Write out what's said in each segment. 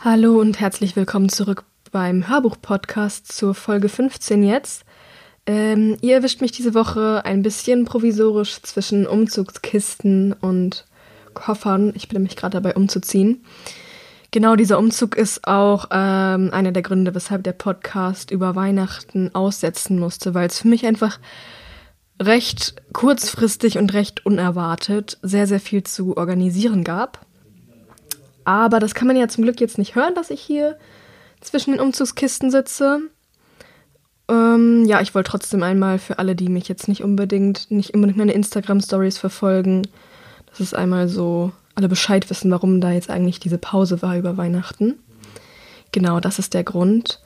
Hallo und herzlich willkommen zurück beim Hörbuch-Podcast zur Folge 15 jetzt. Ähm, ihr erwischt mich diese Woche ein bisschen provisorisch zwischen Umzugskisten und Koffern. Ich bin nämlich gerade dabei umzuziehen. Genau dieser Umzug ist auch ähm, einer der Gründe, weshalb der Podcast über Weihnachten aussetzen musste, weil es für mich einfach recht kurzfristig und recht unerwartet sehr, sehr viel zu organisieren gab. Aber das kann man ja zum Glück jetzt nicht hören, dass ich hier zwischen den Umzugskisten sitze. Ähm, ja, ich wollte trotzdem einmal für alle, die mich jetzt nicht unbedingt, nicht unbedingt meine Instagram-Stories verfolgen, dass es einmal so alle Bescheid wissen, warum da jetzt eigentlich diese Pause war über Weihnachten. Genau, das ist der Grund.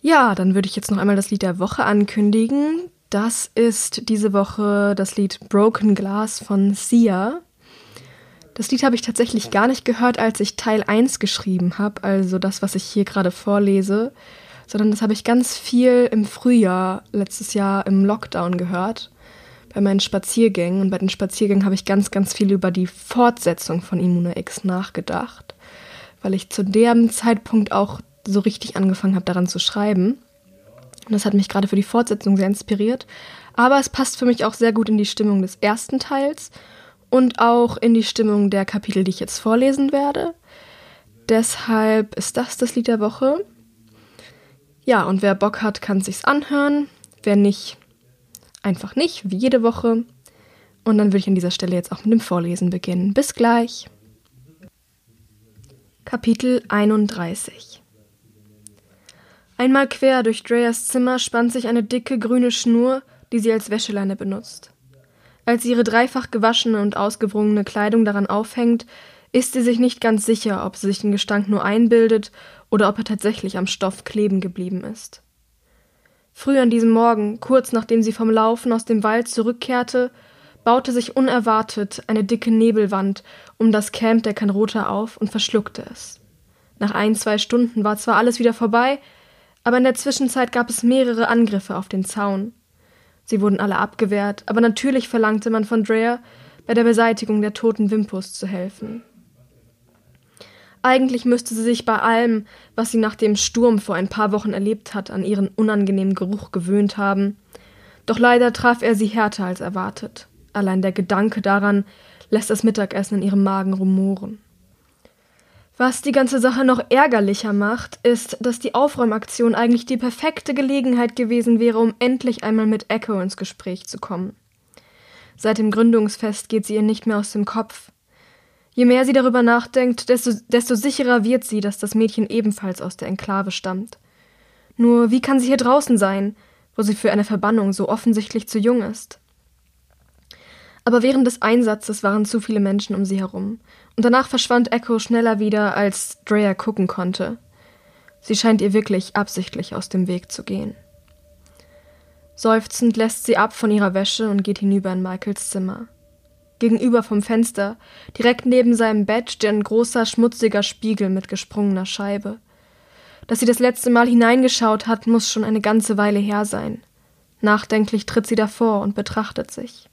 Ja, dann würde ich jetzt noch einmal das Lied der Woche ankündigen. Das ist diese Woche das Lied Broken Glass von Sia. Das Lied habe ich tatsächlich gar nicht gehört, als ich Teil 1 geschrieben habe, also das, was ich hier gerade vorlese, sondern das habe ich ganz viel im Frühjahr letztes Jahr im Lockdown gehört, bei meinen Spaziergängen. Und bei den Spaziergängen habe ich ganz, ganz viel über die Fortsetzung von Immune X nachgedacht, weil ich zu dem Zeitpunkt auch so richtig angefangen habe, daran zu schreiben. Und das hat mich gerade für die Fortsetzung sehr inspiriert. Aber es passt für mich auch sehr gut in die Stimmung des ersten Teils und auch in die Stimmung der Kapitel, die ich jetzt vorlesen werde. Deshalb ist das das Lied der Woche. Ja, und wer Bock hat, kann sich's anhören. Wer nicht, einfach nicht, wie jede Woche. Und dann würde ich an dieser Stelle jetzt auch mit dem Vorlesen beginnen. Bis gleich. Kapitel 31 Einmal quer durch Dreas Zimmer spannt sich eine dicke grüne Schnur, die sie als Wäscheleine benutzt. Als sie ihre dreifach gewaschene und ausgewrungene Kleidung daran aufhängt, ist sie sich nicht ganz sicher, ob sie sich den Gestank nur einbildet oder ob er tatsächlich am Stoff kleben geblieben ist. Früh an diesem Morgen, kurz nachdem sie vom Laufen aus dem Wald zurückkehrte, baute sich unerwartet eine dicke Nebelwand um das Camp der Kanrota auf und verschluckte es. Nach ein, zwei Stunden war zwar alles wieder vorbei, aber in der Zwischenzeit gab es mehrere Angriffe auf den Zaun. Sie wurden alle abgewehrt, aber natürlich verlangte man von Dreher, bei der Beseitigung der toten Wimpus zu helfen. Eigentlich müsste sie sich bei allem, was sie nach dem Sturm vor ein paar Wochen erlebt hat, an ihren unangenehmen Geruch gewöhnt haben. Doch leider traf er sie härter als erwartet. Allein der Gedanke daran lässt das Mittagessen in ihrem Magen rumoren. Was die ganze Sache noch ärgerlicher macht, ist, dass die Aufräumaktion eigentlich die perfekte Gelegenheit gewesen wäre, um endlich einmal mit Echo ins Gespräch zu kommen. Seit dem Gründungsfest geht sie ihr nicht mehr aus dem Kopf. Je mehr sie darüber nachdenkt, desto, desto sicherer wird sie, dass das Mädchen ebenfalls aus der Enklave stammt. Nur wie kann sie hier draußen sein, wo sie für eine Verbannung so offensichtlich zu jung ist? Aber während des Einsatzes waren zu viele Menschen um sie herum, und danach verschwand Echo schneller wieder, als Drea gucken konnte. Sie scheint ihr wirklich absichtlich aus dem Weg zu gehen. Seufzend lässt sie ab von ihrer Wäsche und geht hinüber in Michaels Zimmer. Gegenüber vom Fenster, direkt neben seinem Bett, steht ein großer, schmutziger Spiegel mit gesprungener Scheibe. Dass sie das letzte Mal hineingeschaut hat, muss schon eine ganze Weile her sein. Nachdenklich tritt sie davor und betrachtet sich.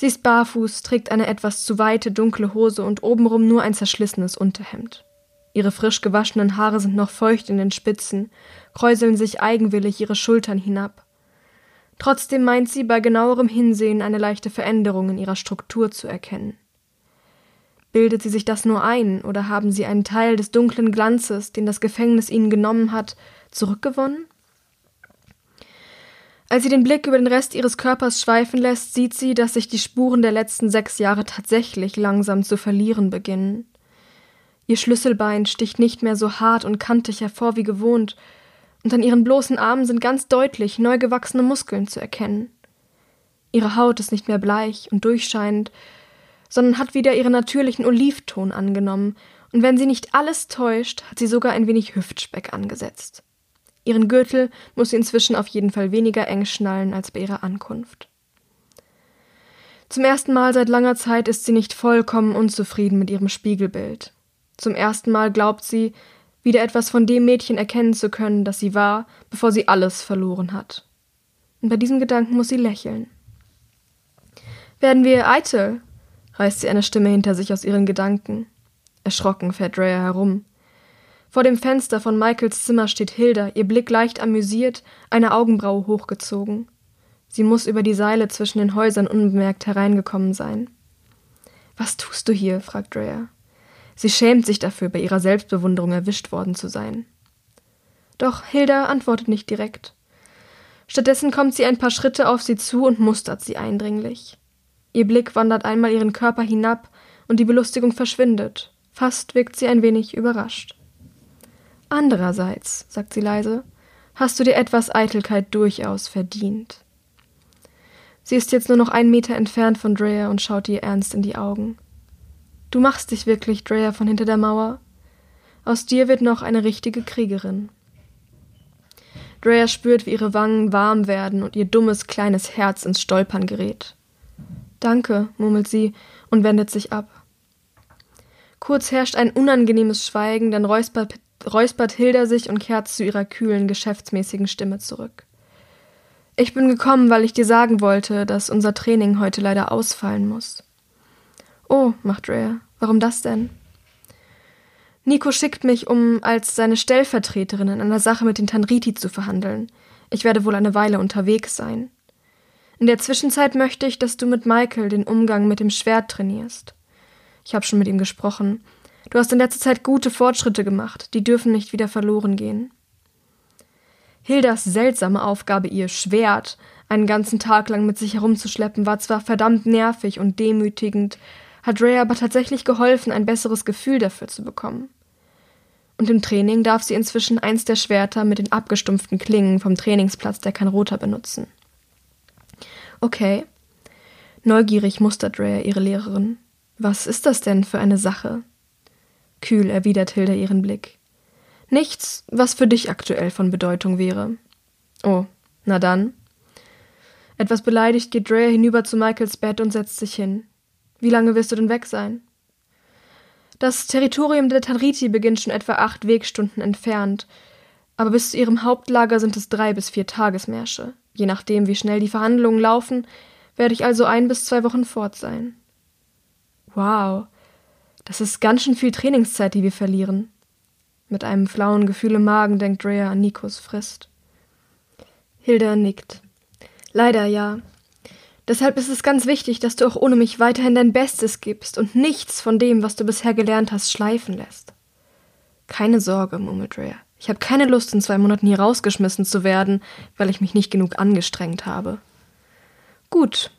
Sie ist barfuß, trägt eine etwas zu weite dunkle Hose und obenrum nur ein zerschlissenes Unterhemd. Ihre frisch gewaschenen Haare sind noch feucht in den Spitzen, kräuseln sich eigenwillig ihre Schultern hinab. Trotzdem meint sie bei genauerem Hinsehen eine leichte Veränderung in ihrer Struktur zu erkennen. Bildet sie sich das nur ein, oder haben sie einen Teil des dunklen Glanzes, den das Gefängnis ihnen genommen hat, zurückgewonnen? Als sie den Blick über den Rest ihres Körpers schweifen lässt, sieht sie, dass sich die Spuren der letzten sechs Jahre tatsächlich langsam zu verlieren beginnen. Ihr Schlüsselbein sticht nicht mehr so hart und kantig hervor wie gewohnt, und an ihren bloßen Armen sind ganz deutlich neu gewachsene Muskeln zu erkennen. Ihre Haut ist nicht mehr bleich und durchscheinend, sondern hat wieder ihren natürlichen Olivton angenommen, und wenn sie nicht alles täuscht, hat sie sogar ein wenig Hüftspeck angesetzt. Ihren Gürtel muss sie inzwischen auf jeden Fall weniger eng schnallen als bei ihrer Ankunft. Zum ersten Mal seit langer Zeit ist sie nicht vollkommen unzufrieden mit ihrem Spiegelbild. Zum ersten Mal glaubt sie, wieder etwas von dem Mädchen erkennen zu können, das sie war, bevor sie alles verloren hat. Und bei diesem Gedanken muss sie lächeln. Werden wir eitel? reißt sie eine Stimme hinter sich aus ihren Gedanken. Erschrocken fährt Drea herum. Vor dem Fenster von Michaels Zimmer steht Hilda, ihr Blick leicht amüsiert, eine Augenbraue hochgezogen. Sie muss über die Seile zwischen den Häusern unbemerkt hereingekommen sein. Was tust du hier? fragt Drea. Sie schämt sich dafür, bei ihrer Selbstbewunderung erwischt worden zu sein. Doch Hilda antwortet nicht direkt. Stattdessen kommt sie ein paar Schritte auf sie zu und mustert sie eindringlich. Ihr Blick wandert einmal ihren Körper hinab und die Belustigung verschwindet. Fast wirkt sie ein wenig überrascht. Andererseits, sagt sie leise, hast du dir etwas Eitelkeit durchaus verdient. Sie ist jetzt nur noch einen Meter entfernt von Drea und schaut ihr ernst in die Augen. Du machst dich wirklich, Drea, von hinter der Mauer. Aus dir wird noch eine richtige Kriegerin. Drea spürt, wie ihre Wangen warm werden und ihr dummes kleines Herz ins Stolpern gerät. Danke, murmelt sie und wendet sich ab. Kurz herrscht ein unangenehmes Schweigen, dann räuspert, räuspert Hilda sich und kehrt zu ihrer kühlen, geschäftsmäßigen Stimme zurück. Ich bin gekommen, weil ich dir sagen wollte, dass unser Training heute leider ausfallen muss. Oh, macht Rhea. Warum das denn? Nico schickt mich, um als seine Stellvertreterin in einer Sache mit den Tanriti zu verhandeln. Ich werde wohl eine Weile unterwegs sein. In der Zwischenzeit möchte ich, dass du mit Michael den Umgang mit dem Schwert trainierst. Ich habe schon mit ihm gesprochen. Du hast in letzter Zeit gute Fortschritte gemacht, die dürfen nicht wieder verloren gehen. Hildas seltsame Aufgabe, ihr Schwert einen ganzen Tag lang mit sich herumzuschleppen, war zwar verdammt nervig und demütigend, hat Ray aber tatsächlich geholfen, ein besseres Gefühl dafür zu bekommen. Und im Training darf sie inzwischen eins der Schwerter mit den abgestumpften Klingen vom Trainingsplatz der Kanrota benutzen. Okay. Neugierig mustert Rhea ihre Lehrerin. Was ist das denn für eine Sache? Kühl erwidert Hilda ihren Blick. Nichts, was für dich aktuell von Bedeutung wäre. Oh, na dann. Etwas beleidigt geht Drea hinüber zu Michaels Bett und setzt sich hin. Wie lange wirst du denn weg sein? Das Territorium der Tanriti beginnt schon etwa acht Wegstunden entfernt, aber bis zu ihrem Hauptlager sind es drei bis vier Tagesmärsche. Je nachdem, wie schnell die Verhandlungen laufen, werde ich also ein bis zwei Wochen fort sein. Wow, das ist ganz schön viel Trainingszeit, die wir verlieren. Mit einem flauen Gefühl im Magen denkt Drea an Nikos Frist. Hilda nickt. Leider ja. Deshalb ist es ganz wichtig, dass du auch ohne mich weiterhin dein Bestes gibst und nichts von dem, was du bisher gelernt hast, schleifen lässt. Keine Sorge, murmelt Rhea. Ich habe keine Lust, in zwei Monaten hier rausgeschmissen zu werden, weil ich mich nicht genug angestrengt habe. Gut,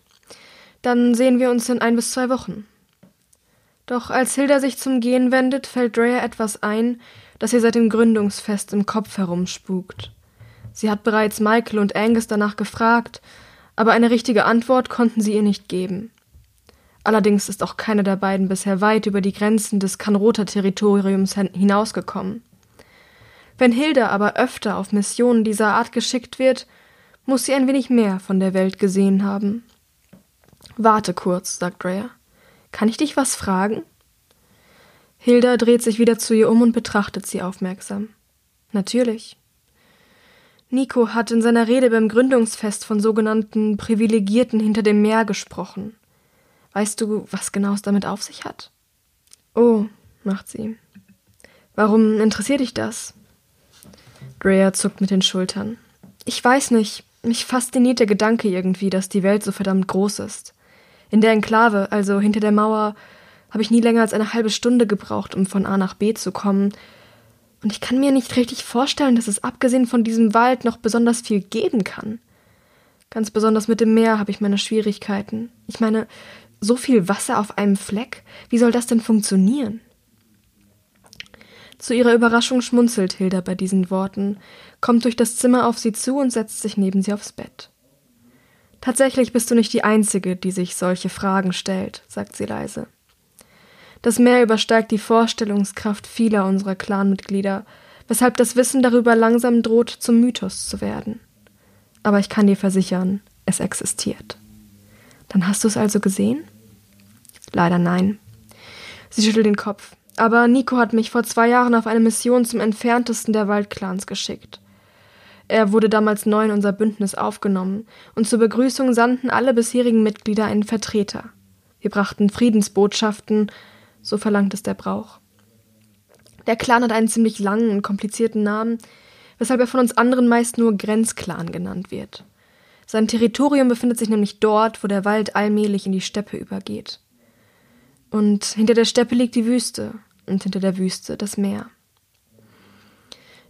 dann sehen wir uns in ein bis zwei Wochen. Doch als Hilda sich zum Gehen wendet, fällt Drea etwas ein, das ihr seit dem Gründungsfest im Kopf herumspukt. Sie hat bereits Michael und Angus danach gefragt, aber eine richtige Antwort konnten sie ihr nicht geben. Allerdings ist auch keiner der beiden bisher weit über die Grenzen des Kanrota-Territoriums hinausgekommen. Wenn Hilda aber öfter auf Missionen dieser Art geschickt wird, muss sie ein wenig mehr von der Welt gesehen haben. Warte kurz, sagt Rhea. Kann ich dich was fragen? Hilda dreht sich wieder zu ihr um und betrachtet sie aufmerksam. Natürlich. Nico hat in seiner Rede beim Gründungsfest von sogenannten Privilegierten hinter dem Meer gesprochen. Weißt du, was genau es damit auf sich hat? Oh, macht sie. Warum interessiert dich das? Drea zuckt mit den Schultern. Ich weiß nicht, mich fasziniert der Gedanke irgendwie, dass die Welt so verdammt groß ist. In der Enklave, also hinter der Mauer, habe ich nie länger als eine halbe Stunde gebraucht, um von A nach B zu kommen, und ich kann mir nicht richtig vorstellen, dass es abgesehen von diesem Wald noch besonders viel geben kann. Ganz besonders mit dem Meer habe ich meine Schwierigkeiten. Ich meine, so viel Wasser auf einem Fleck, wie soll das denn funktionieren? Zu ihrer Überraschung schmunzelt Hilda bei diesen Worten, kommt durch das Zimmer auf sie zu und setzt sich neben sie aufs Bett. Tatsächlich bist du nicht die Einzige, die sich solche Fragen stellt, sagt sie leise. Das Meer übersteigt die Vorstellungskraft vieler unserer Clanmitglieder, weshalb das Wissen darüber langsam droht, zum Mythos zu werden. Aber ich kann dir versichern, es existiert. Dann hast du es also gesehen? Leider nein. Sie schüttelt den Kopf. Aber Nico hat mich vor zwei Jahren auf eine Mission zum entferntesten der Waldclans geschickt. Er wurde damals neu in unser Bündnis aufgenommen, und zur Begrüßung sandten alle bisherigen Mitglieder einen Vertreter. Wir brachten Friedensbotschaften so verlangt es der Brauch. Der Clan hat einen ziemlich langen und komplizierten Namen, weshalb er von uns anderen meist nur Grenzclan genannt wird. Sein Territorium befindet sich nämlich dort, wo der Wald allmählich in die Steppe übergeht. Und hinter der Steppe liegt die Wüste und hinter der Wüste das Meer.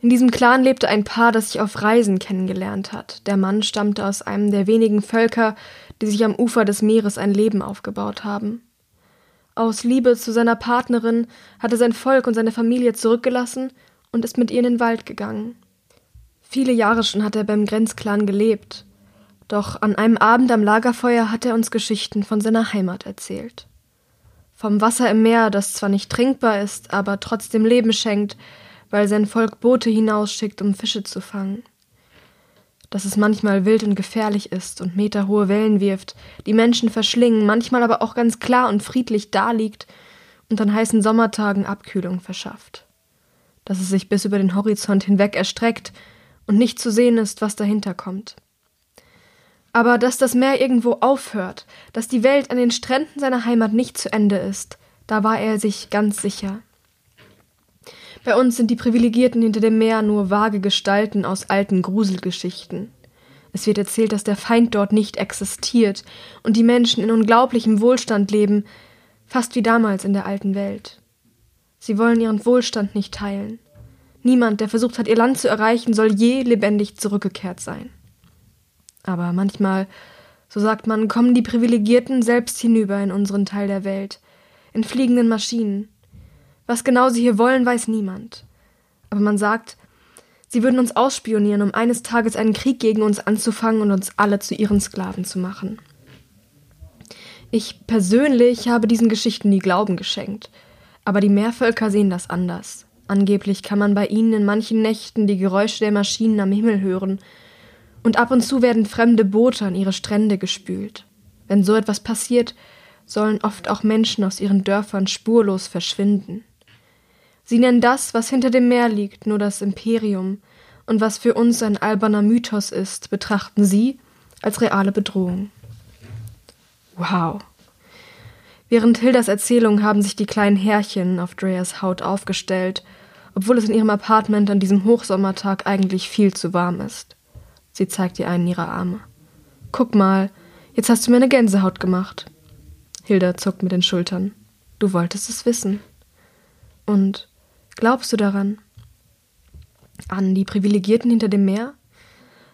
In diesem Clan lebte ein Paar, das sich auf Reisen kennengelernt hat. Der Mann stammte aus einem der wenigen Völker, die sich am Ufer des Meeres ein Leben aufgebaut haben. Aus Liebe zu seiner Partnerin hat er sein Volk und seine Familie zurückgelassen und ist mit ihr in den Wald gegangen. Viele Jahre schon hat er beim Grenzclan gelebt. Doch an einem Abend am Lagerfeuer hat er uns Geschichten von seiner Heimat erzählt. Vom Wasser im Meer, das zwar nicht trinkbar ist, aber trotzdem Leben schenkt, weil sein Volk Boote hinausschickt, um Fische zu fangen. Dass es manchmal wild und gefährlich ist und meterhohe Wellen wirft, die Menschen verschlingen, manchmal aber auch ganz klar und friedlich daliegt und an heißen Sommertagen Abkühlung verschafft. Dass es sich bis über den Horizont hinweg erstreckt und nicht zu sehen ist, was dahinter kommt. Aber dass das Meer irgendwo aufhört, dass die Welt an den Stränden seiner Heimat nicht zu Ende ist, da war er sich ganz sicher. Bei uns sind die Privilegierten hinter dem Meer nur vage Gestalten aus alten Gruselgeschichten. Es wird erzählt, dass der Feind dort nicht existiert und die Menschen in unglaublichem Wohlstand leben, fast wie damals in der alten Welt. Sie wollen ihren Wohlstand nicht teilen. Niemand, der versucht hat, ihr Land zu erreichen, soll je lebendig zurückgekehrt sein. Aber manchmal, so sagt man, kommen die Privilegierten selbst hinüber in unseren Teil der Welt, in fliegenden Maschinen, was genau sie hier wollen, weiß niemand. Aber man sagt, sie würden uns ausspionieren, um eines Tages einen Krieg gegen uns anzufangen und uns alle zu ihren Sklaven zu machen. Ich persönlich habe diesen Geschichten nie Glauben geschenkt, aber die Meervölker sehen das anders. Angeblich kann man bei ihnen in manchen Nächten die Geräusche der Maschinen am Himmel hören, und ab und zu werden fremde Boote an ihre Strände gespült. Wenn so etwas passiert, sollen oft auch Menschen aus ihren Dörfern spurlos verschwinden. Sie nennen das, was hinter dem Meer liegt, nur das Imperium, und was für uns ein alberner Mythos ist, betrachten Sie als reale Bedrohung. Wow. Während Hildas Erzählung haben sich die kleinen Härchen auf Dreas Haut aufgestellt, obwohl es in ihrem Apartment an diesem Hochsommertag eigentlich viel zu warm ist. Sie zeigt ihr einen ihrer Arme. Guck mal, jetzt hast du mir eine Gänsehaut gemacht. Hilda zuckt mit den Schultern. Du wolltest es wissen. Und Glaubst du daran? An die Privilegierten hinter dem Meer?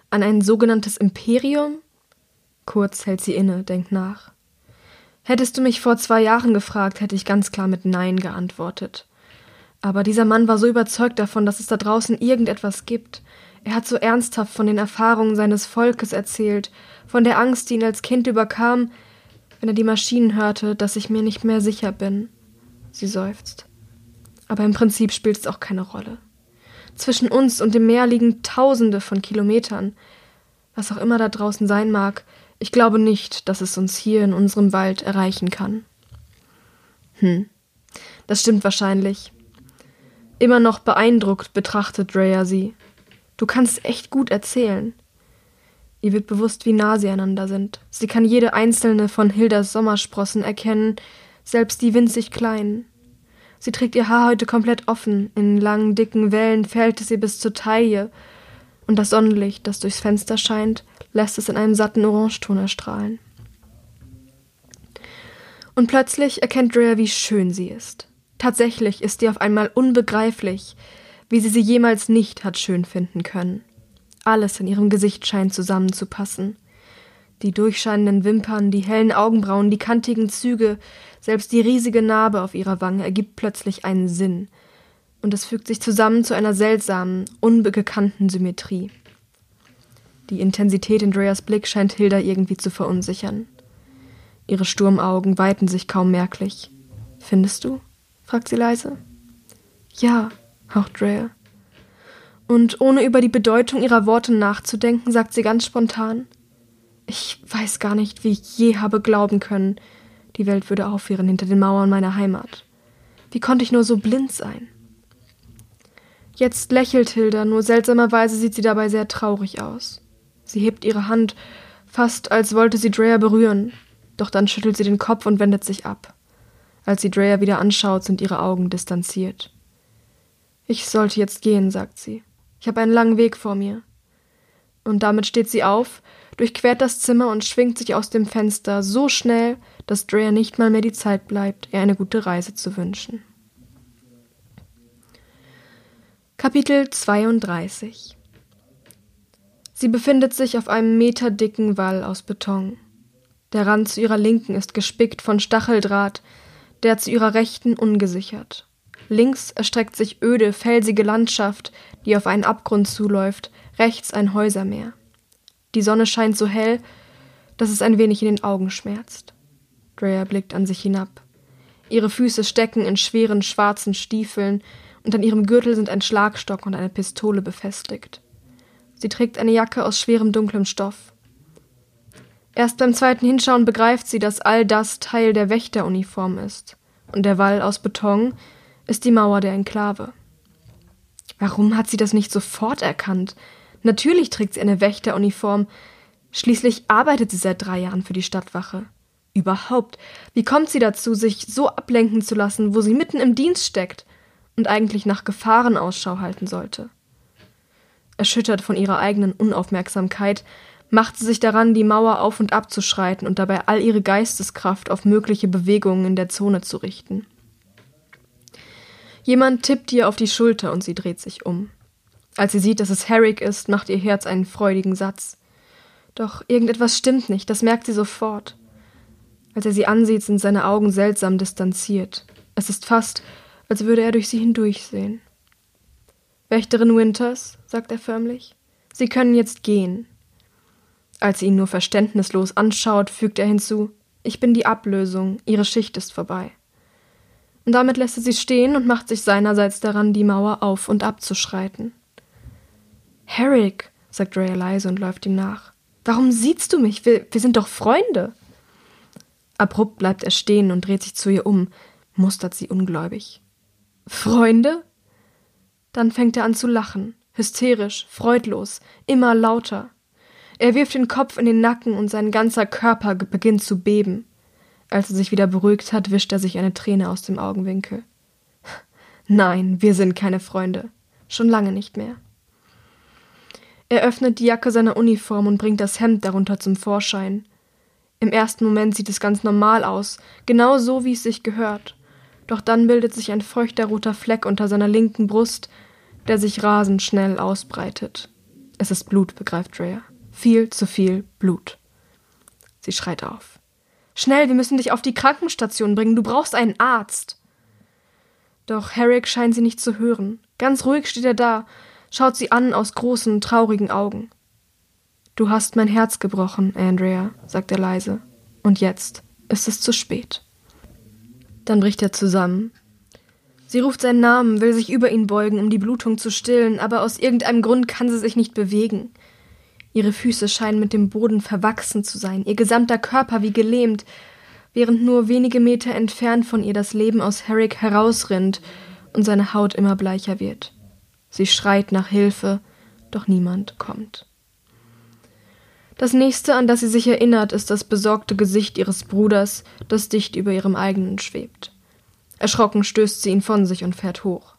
An ein sogenanntes Imperium? Kurz hält sie inne, denkt nach. Hättest du mich vor zwei Jahren gefragt, hätte ich ganz klar mit Nein geantwortet. Aber dieser Mann war so überzeugt davon, dass es da draußen irgendetwas gibt. Er hat so ernsthaft von den Erfahrungen seines Volkes erzählt, von der Angst, die ihn als Kind überkam, wenn er die Maschinen hörte, dass ich mir nicht mehr sicher bin. Sie seufzt. Aber im Prinzip spielt es auch keine Rolle. Zwischen uns und dem Meer liegen Tausende von Kilometern. Was auch immer da draußen sein mag, ich glaube nicht, dass es uns hier in unserem Wald erreichen kann. Hm, das stimmt wahrscheinlich. Immer noch beeindruckt betrachtet Drea sie. Du kannst echt gut erzählen. Ihr wird bewusst, wie nah sie einander sind. Sie kann jede einzelne von Hildas Sommersprossen erkennen, selbst die winzig kleinen. Sie trägt ihr Haar heute komplett offen, in langen, dicken Wellen fällt es ihr bis zur Taille, und das Sonnenlicht, das durchs Fenster scheint, lässt es in einem satten Orangeton erstrahlen. Und plötzlich erkennt Drea, wie schön sie ist. Tatsächlich ist sie auf einmal unbegreiflich, wie sie sie jemals nicht hat schön finden können. Alles in ihrem Gesicht scheint zusammenzupassen. Die durchscheinenden Wimpern, die hellen Augenbrauen, die kantigen Züge, selbst die riesige Narbe auf ihrer Wange ergibt plötzlich einen Sinn. Und es fügt sich zusammen zu einer seltsamen, unbekannten Symmetrie. Die Intensität in Dreas Blick scheint Hilda irgendwie zu verunsichern. Ihre Sturmaugen weiten sich kaum merklich. Findest du? fragt sie leise. Ja, haucht Drea. Und ohne über die Bedeutung ihrer Worte nachzudenken, sagt sie ganz spontan ich weiß gar nicht, wie ich je habe glauben können, die Welt würde aufhören hinter den Mauern meiner Heimat. Wie konnte ich nur so blind sein? Jetzt lächelt Hilda, nur seltsamerweise sieht sie dabei sehr traurig aus. Sie hebt ihre Hand, fast als wollte sie Drea berühren, doch dann schüttelt sie den Kopf und wendet sich ab. Als sie Drea wieder anschaut, sind ihre Augen distanziert. Ich sollte jetzt gehen, sagt sie. Ich habe einen langen Weg vor mir. Und damit steht sie auf, durchquert das Zimmer und schwingt sich aus dem Fenster so schnell, dass Drea nicht mal mehr die Zeit bleibt, ihr eine gute Reise zu wünschen. Kapitel 32 Sie befindet sich auf einem meterdicken Wall aus Beton. Der Rand zu ihrer Linken ist gespickt von Stacheldraht, der zu ihrer Rechten ungesichert. Links erstreckt sich öde, felsige Landschaft, die auf einen Abgrund zuläuft, rechts ein Häusermeer. Die Sonne scheint so hell, dass es ein wenig in den Augen schmerzt. Drea blickt an sich hinab. Ihre Füße stecken in schweren schwarzen Stiefeln, und an ihrem Gürtel sind ein Schlagstock und eine Pistole befestigt. Sie trägt eine Jacke aus schwerem dunklem Stoff. Erst beim zweiten Hinschauen begreift sie, dass all das Teil der Wächteruniform ist, und der Wall aus Beton ist die Mauer der Enklave. Warum hat sie das nicht sofort erkannt? Natürlich trägt sie eine Wächteruniform. Schließlich arbeitet sie seit drei Jahren für die Stadtwache. Überhaupt, wie kommt sie dazu, sich so ablenken zu lassen, wo sie mitten im Dienst steckt und eigentlich nach Gefahren Ausschau halten sollte? Erschüttert von ihrer eigenen Unaufmerksamkeit, macht sie sich daran, die Mauer auf und ab zu schreiten und dabei all ihre Geisteskraft auf mögliche Bewegungen in der Zone zu richten. Jemand tippt ihr auf die Schulter und sie dreht sich um. Als sie sieht, dass es Herrick ist, macht ihr Herz einen freudigen Satz. Doch irgendetwas stimmt nicht, das merkt sie sofort. Als er sie ansieht, sind seine Augen seltsam distanziert. Es ist fast, als würde er durch sie hindurchsehen. Wächterin Winters, sagt er förmlich, Sie können jetzt gehen. Als sie ihn nur verständnislos anschaut, fügt er hinzu Ich bin die Ablösung, Ihre Schicht ist vorbei. Und damit lässt er sie stehen und macht sich seinerseits daran, die Mauer auf und abzuschreiten. Herrick, sagt Ray leise und läuft ihm nach. Warum siehst du mich? Wir, wir sind doch Freunde. Abrupt bleibt er stehen und dreht sich zu ihr um, mustert sie ungläubig. Freunde? Dann fängt er an zu lachen, hysterisch, freudlos, immer lauter. Er wirft den Kopf in den Nacken und sein ganzer Körper beginnt zu beben. Als er sich wieder beruhigt hat, wischt er sich eine Träne aus dem Augenwinkel. Nein, wir sind keine Freunde. Schon lange nicht mehr. Er öffnet die Jacke seiner Uniform und bringt das Hemd darunter zum Vorschein. Im ersten Moment sieht es ganz normal aus, genau so, wie es sich gehört. Doch dann bildet sich ein feuchter roter Fleck unter seiner linken Brust, der sich rasend schnell ausbreitet. Es ist Blut, begreift Drea. Viel zu viel Blut. Sie schreit auf. Schnell, wir müssen dich auf die Krankenstation bringen, du brauchst einen Arzt. Doch Herrick scheint sie nicht zu hören. Ganz ruhig steht er da, schaut sie an aus großen, traurigen Augen. Du hast mein Herz gebrochen, Andrea, sagt er leise. Und jetzt ist es zu spät. Dann bricht er zusammen. Sie ruft seinen Namen, will sich über ihn beugen, um die Blutung zu stillen, aber aus irgendeinem Grund kann sie sich nicht bewegen. Ihre Füße scheinen mit dem Boden verwachsen zu sein, ihr gesamter Körper wie gelähmt, während nur wenige Meter entfernt von ihr das Leben aus Herrick herausrinnt und seine Haut immer bleicher wird. Sie schreit nach Hilfe, doch niemand kommt. Das nächste, an das sie sich erinnert, ist das besorgte Gesicht ihres Bruders, das dicht über ihrem eigenen schwebt. Erschrocken stößt sie ihn von sich und fährt hoch.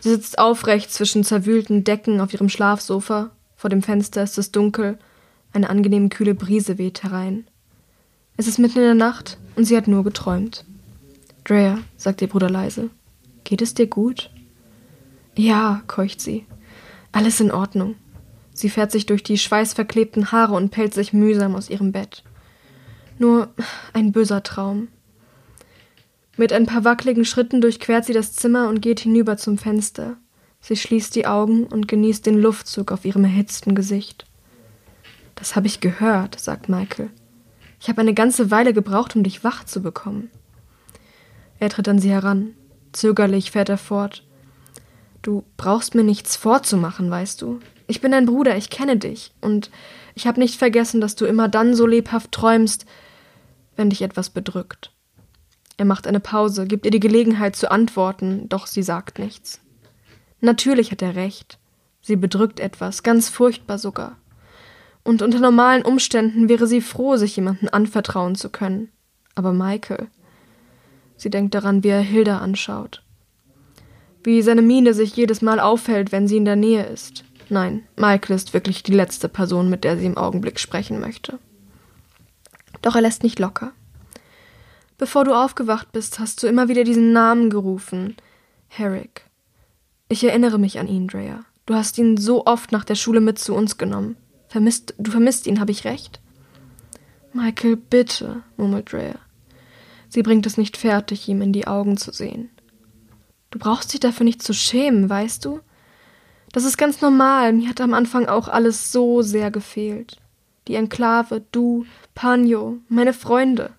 Sie sitzt aufrecht zwischen zerwühlten Decken auf ihrem Schlafsofa, vor dem Fenster ist es dunkel, eine angenehm kühle Brise weht herein. Es ist mitten in der Nacht und sie hat nur geträumt. Drea, sagt ihr Bruder leise, geht es dir gut? Ja, keucht sie. Alles in Ordnung. Sie fährt sich durch die schweißverklebten Haare und pellt sich mühsam aus ihrem Bett. Nur ein böser Traum. Mit ein paar wackeligen Schritten durchquert sie das Zimmer und geht hinüber zum Fenster. Sie schließt die Augen und genießt den Luftzug auf ihrem erhitzten Gesicht. Das habe ich gehört, sagt Michael. Ich habe eine ganze Weile gebraucht, um dich wach zu bekommen. Er tritt an sie heran. Zögerlich fährt er fort. Du brauchst mir nichts vorzumachen, weißt du. Ich bin dein Bruder, ich kenne dich, und ich habe nicht vergessen, dass du immer dann so lebhaft träumst, wenn dich etwas bedrückt. Er macht eine Pause, gibt ihr die Gelegenheit zu antworten, doch sie sagt nichts. Natürlich hat er recht. Sie bedrückt etwas, ganz furchtbar sogar. Und unter normalen Umständen wäre sie froh, sich jemanden anvertrauen zu können. Aber Michael. Sie denkt daran, wie er Hilda anschaut. Wie seine Miene sich jedes Mal auffällt, wenn sie in der Nähe ist. Nein, Michael ist wirklich die letzte Person, mit der sie im Augenblick sprechen möchte. Doch er lässt nicht locker. Bevor du aufgewacht bist, hast du immer wieder diesen Namen gerufen. Herrick. Ich erinnere mich an ihn, Drea. Du hast ihn so oft nach der Schule mit zu uns genommen. Vermisst, du vermisst ihn, habe ich recht? Michael, bitte, murmelt Drea. Sie bringt es nicht fertig, ihm in die Augen zu sehen. Du brauchst dich dafür nicht zu schämen, weißt du? Das ist ganz normal. Mir hat am Anfang auch alles so sehr gefehlt. Die Enklave, du, Panjo, meine Freunde.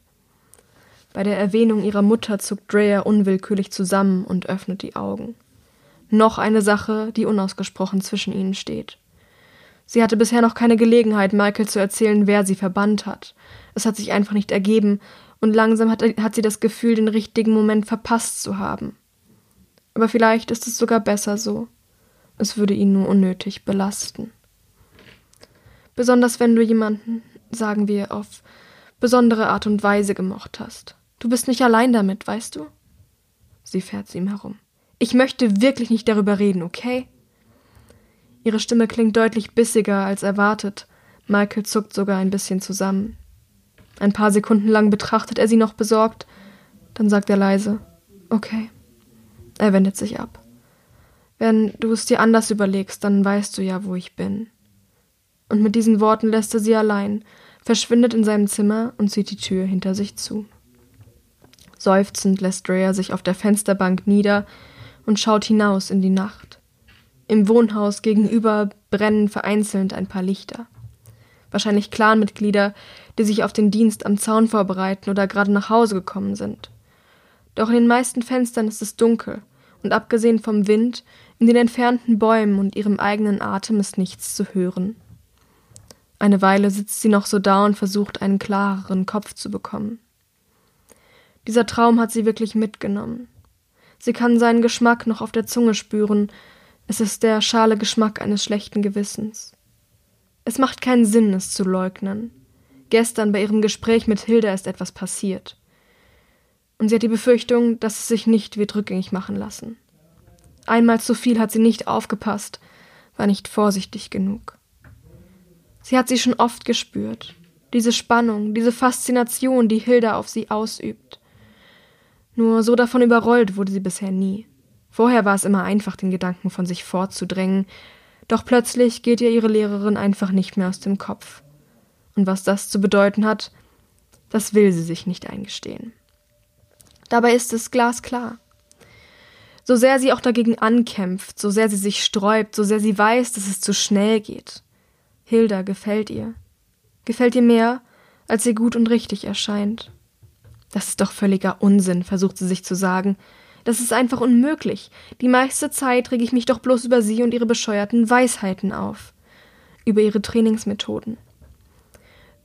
Bei der Erwähnung ihrer Mutter zuckt Drea unwillkürlich zusammen und öffnet die Augen. Noch eine Sache, die unausgesprochen zwischen ihnen steht. Sie hatte bisher noch keine Gelegenheit, Michael zu erzählen, wer sie verbannt hat. Es hat sich einfach nicht ergeben, und langsam hat, hat sie das Gefühl, den richtigen Moment verpasst zu haben. Aber vielleicht ist es sogar besser so. Es würde ihn nur unnötig belasten. Besonders wenn du jemanden, sagen wir, auf besondere Art und Weise gemocht hast. Du bist nicht allein damit, weißt du? Sie fährt zu ihm herum. Ich möchte wirklich nicht darüber reden, okay? Ihre Stimme klingt deutlich bissiger als erwartet. Michael zuckt sogar ein bisschen zusammen. Ein paar Sekunden lang betrachtet er sie noch besorgt, dann sagt er leise Okay. Er wendet sich ab. Wenn du es dir anders überlegst, dann weißt du ja, wo ich bin. Und mit diesen Worten lässt er sie allein, verschwindet in seinem Zimmer und zieht die Tür hinter sich zu. Seufzend lässt Drea sich auf der Fensterbank nieder und schaut hinaus in die Nacht. Im Wohnhaus gegenüber brennen vereinzelt ein paar Lichter. Wahrscheinlich Clanmitglieder, die sich auf den Dienst am Zaun vorbereiten oder gerade nach Hause gekommen sind. Doch in den meisten Fenstern ist es dunkel, und abgesehen vom Wind, in den entfernten Bäumen und ihrem eigenen Atem ist nichts zu hören. Eine Weile sitzt sie noch so da und versucht, einen klareren Kopf zu bekommen. Dieser Traum hat sie wirklich mitgenommen. Sie kann seinen Geschmack noch auf der Zunge spüren, es ist der schale Geschmack eines schlechten Gewissens. Es macht keinen Sinn, es zu leugnen. Gestern bei ihrem Gespräch mit Hilda ist etwas passiert. Und sie hat die Befürchtung, dass es sich nicht wird rückgängig machen lassen. Einmal zu viel hat sie nicht aufgepasst, war nicht vorsichtig genug. Sie hat sie schon oft gespürt, diese Spannung, diese Faszination, die Hilda auf sie ausübt. Nur so davon überrollt wurde sie bisher nie. Vorher war es immer einfach, den Gedanken von sich fortzudrängen, doch plötzlich geht ihr ihre Lehrerin einfach nicht mehr aus dem Kopf. Und was das zu bedeuten hat, das will sie sich nicht eingestehen. Dabei ist es glasklar. So sehr sie auch dagegen ankämpft, so sehr sie sich sträubt, so sehr sie weiß, dass es zu schnell geht. Hilda gefällt ihr. Gefällt ihr mehr, als ihr gut und richtig erscheint. Das ist doch völliger Unsinn, versucht sie sich zu sagen, das ist einfach unmöglich. Die meiste Zeit rege ich mich doch bloß über sie und ihre bescheuerten Weisheiten auf. Über ihre Trainingsmethoden.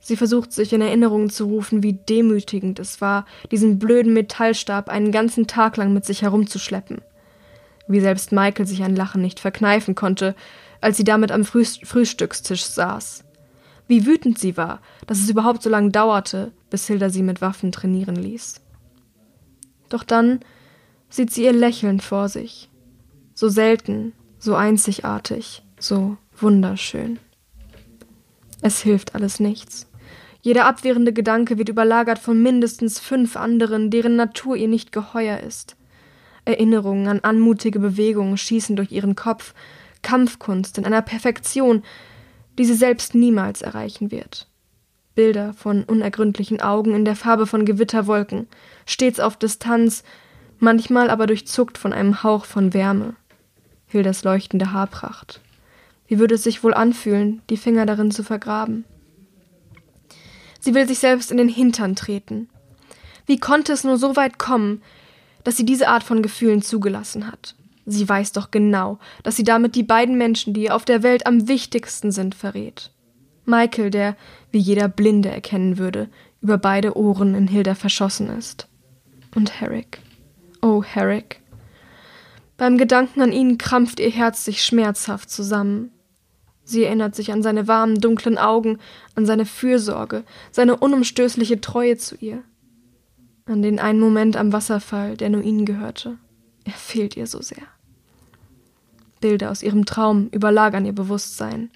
Sie versucht sich in Erinnerung zu rufen, wie demütigend es war, diesen blöden Metallstab einen ganzen Tag lang mit sich herumzuschleppen. Wie selbst Michael sich ein Lachen nicht verkneifen konnte, als sie damit am Früh Frühstückstisch saß. Wie wütend sie war, dass es überhaupt so lange dauerte, bis Hilda sie mit Waffen trainieren ließ. Doch dann sieht sie ihr Lächeln vor sich. So selten, so einzigartig, so wunderschön. Es hilft alles nichts. Jeder abwehrende Gedanke wird überlagert von mindestens fünf anderen, deren Natur ihr nicht geheuer ist. Erinnerungen an anmutige Bewegungen schießen durch ihren Kopf, Kampfkunst in einer Perfektion, die sie selbst niemals erreichen wird. Bilder von unergründlichen Augen in der Farbe von Gewitterwolken, stets auf Distanz, manchmal aber durchzuckt von einem Hauch von Wärme. Hildas leuchtende Haarpracht. Wie würde es sich wohl anfühlen, die Finger darin zu vergraben? Sie will sich selbst in den Hintern treten. Wie konnte es nur so weit kommen, dass sie diese Art von Gefühlen zugelassen hat? Sie weiß doch genau, dass sie damit die beiden Menschen, die ihr auf der Welt am wichtigsten sind, verrät. Michael, der, wie jeder Blinde erkennen würde, über beide Ohren in Hilda verschossen ist. Und Herrick. Oh, Herrick. Beim Gedanken an ihn krampft ihr Herz sich schmerzhaft zusammen. Sie erinnert sich an seine warmen, dunklen Augen, an seine Fürsorge, seine unumstößliche Treue zu ihr. An den einen Moment am Wasserfall, der nur ihnen gehörte. Er fehlt ihr so sehr. Bilder aus ihrem Traum überlagern ihr Bewusstsein.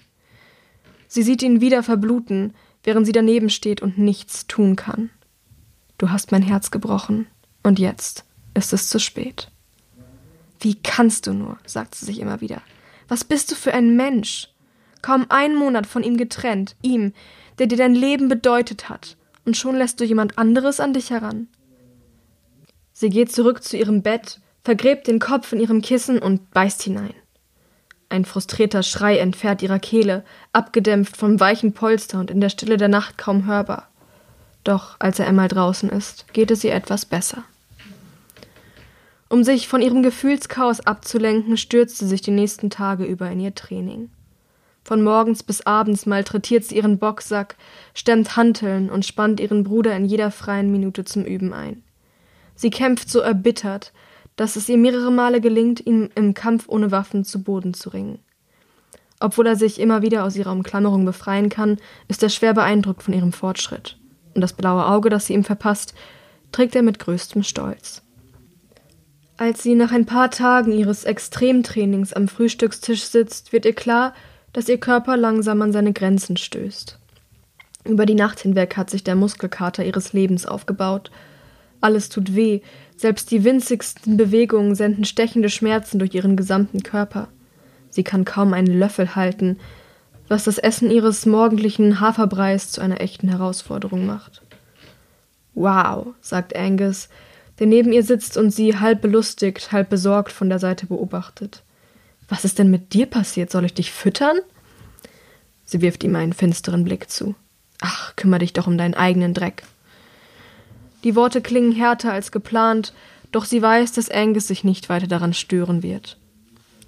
Sie sieht ihn wieder verbluten, während sie daneben steht und nichts tun kann. Du hast mein Herz gebrochen, und jetzt ist es zu spät. Wie kannst du nur, sagt sie sich immer wieder. Was bist du für ein Mensch? Kaum einen Monat von ihm getrennt, ihm, der dir dein Leben bedeutet hat, und schon lässt du jemand anderes an dich heran. Sie geht zurück zu ihrem Bett, vergräbt den Kopf in ihrem Kissen und beißt hinein. Ein frustrierter Schrei entfährt ihrer Kehle, abgedämpft vom weichen Polster und in der Stille der Nacht kaum hörbar. Doch als er einmal draußen ist, geht es ihr etwas besser. Um sich von ihrem Gefühlschaos abzulenken, stürzt sie sich die nächsten Tage über in ihr Training. Von morgens bis abends malträtiert sie ihren Boxsack, stemmt Hanteln und spannt ihren Bruder in jeder freien Minute zum Üben ein. Sie kämpft so erbittert, dass es ihr mehrere Male gelingt, ihn im Kampf ohne Waffen zu Boden zu ringen. Obwohl er sich immer wieder aus ihrer Umklammerung befreien kann, ist er schwer beeindruckt von ihrem Fortschritt. Und das blaue Auge, das sie ihm verpasst, trägt er mit größtem Stolz. Als sie nach ein paar Tagen ihres Extremtrainings am Frühstückstisch sitzt, wird ihr klar, dass ihr Körper langsam an seine Grenzen stößt. Über die Nacht hinweg hat sich der Muskelkater ihres Lebens aufgebaut. Alles tut weh, selbst die winzigsten Bewegungen senden stechende Schmerzen durch ihren gesamten Körper. Sie kann kaum einen Löffel halten, was das Essen ihres morgendlichen Haferbreis zu einer echten Herausforderung macht. Wow, sagt Angus, der neben ihr sitzt und sie halb belustigt, halb besorgt von der Seite beobachtet. Was ist denn mit dir passiert? Soll ich dich füttern? Sie wirft ihm einen finsteren Blick zu. Ach, kümmere dich doch um deinen eigenen Dreck. Die Worte klingen härter als geplant, doch sie weiß, dass Angus sich nicht weiter daran stören wird.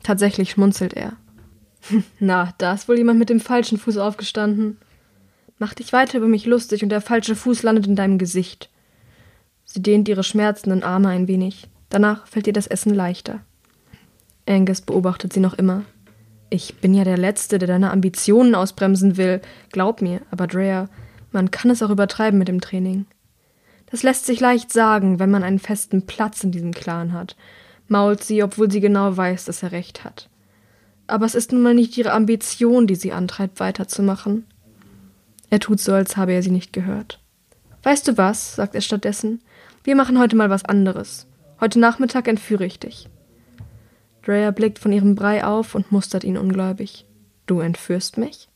Tatsächlich schmunzelt er. Na, da ist wohl jemand mit dem falschen Fuß aufgestanden. Mach dich weiter über mich lustig und der falsche Fuß landet in deinem Gesicht. Sie dehnt ihre schmerzenden Arme ein wenig. Danach fällt ihr das Essen leichter. Angus beobachtet sie noch immer. Ich bin ja der Letzte, der deine Ambitionen ausbremsen will. Glaub mir, aber Drea, man kann es auch übertreiben mit dem Training. Das lässt sich leicht sagen, wenn man einen festen Platz in diesem Clan hat, mault sie, obwohl sie genau weiß, dass er recht hat. Aber es ist nun mal nicht ihre Ambition, die sie antreibt, weiterzumachen. Er tut so, als habe er sie nicht gehört. Weißt du was? sagt er stattdessen. Wir machen heute mal was anderes. Heute Nachmittag entführe ich dich. Drea blickt von ihrem Brei auf und mustert ihn ungläubig. Du entführst mich?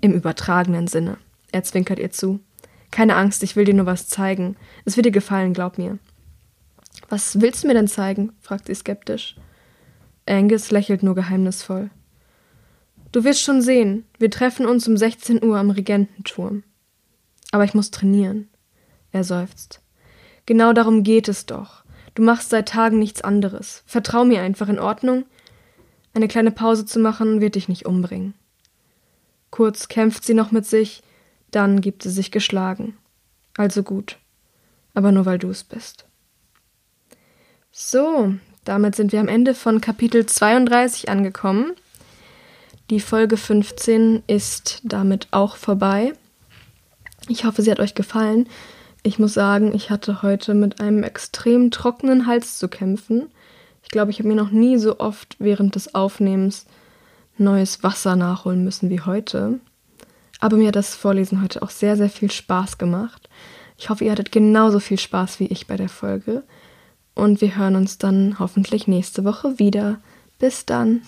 Im übertragenen Sinne. Er zwinkert ihr zu. Keine Angst, ich will dir nur was zeigen. Es wird dir gefallen, glaub mir. Was willst du mir denn zeigen? fragt sie skeptisch. Angus lächelt nur geheimnisvoll. Du wirst schon sehen, wir treffen uns um 16 Uhr am Regententurm. Aber ich muss trainieren. Er seufzt. Genau darum geht es doch. Du machst seit Tagen nichts anderes. Vertrau mir einfach, in Ordnung? Eine kleine Pause zu machen wird dich nicht umbringen. Kurz kämpft sie noch mit sich, dann gibt sie sich geschlagen. Also gut. Aber nur weil du es bist. So, damit sind wir am Ende von Kapitel 32 angekommen. Die Folge 15 ist damit auch vorbei. Ich hoffe, sie hat euch gefallen. Ich muss sagen, ich hatte heute mit einem extrem trockenen Hals zu kämpfen. Ich glaube, ich habe mir noch nie so oft während des Aufnehmens neues Wasser nachholen müssen wie heute. Aber mir hat das Vorlesen heute auch sehr, sehr viel Spaß gemacht. Ich hoffe, ihr hattet genauso viel Spaß wie ich bei der Folge. Und wir hören uns dann hoffentlich nächste Woche wieder. Bis dann.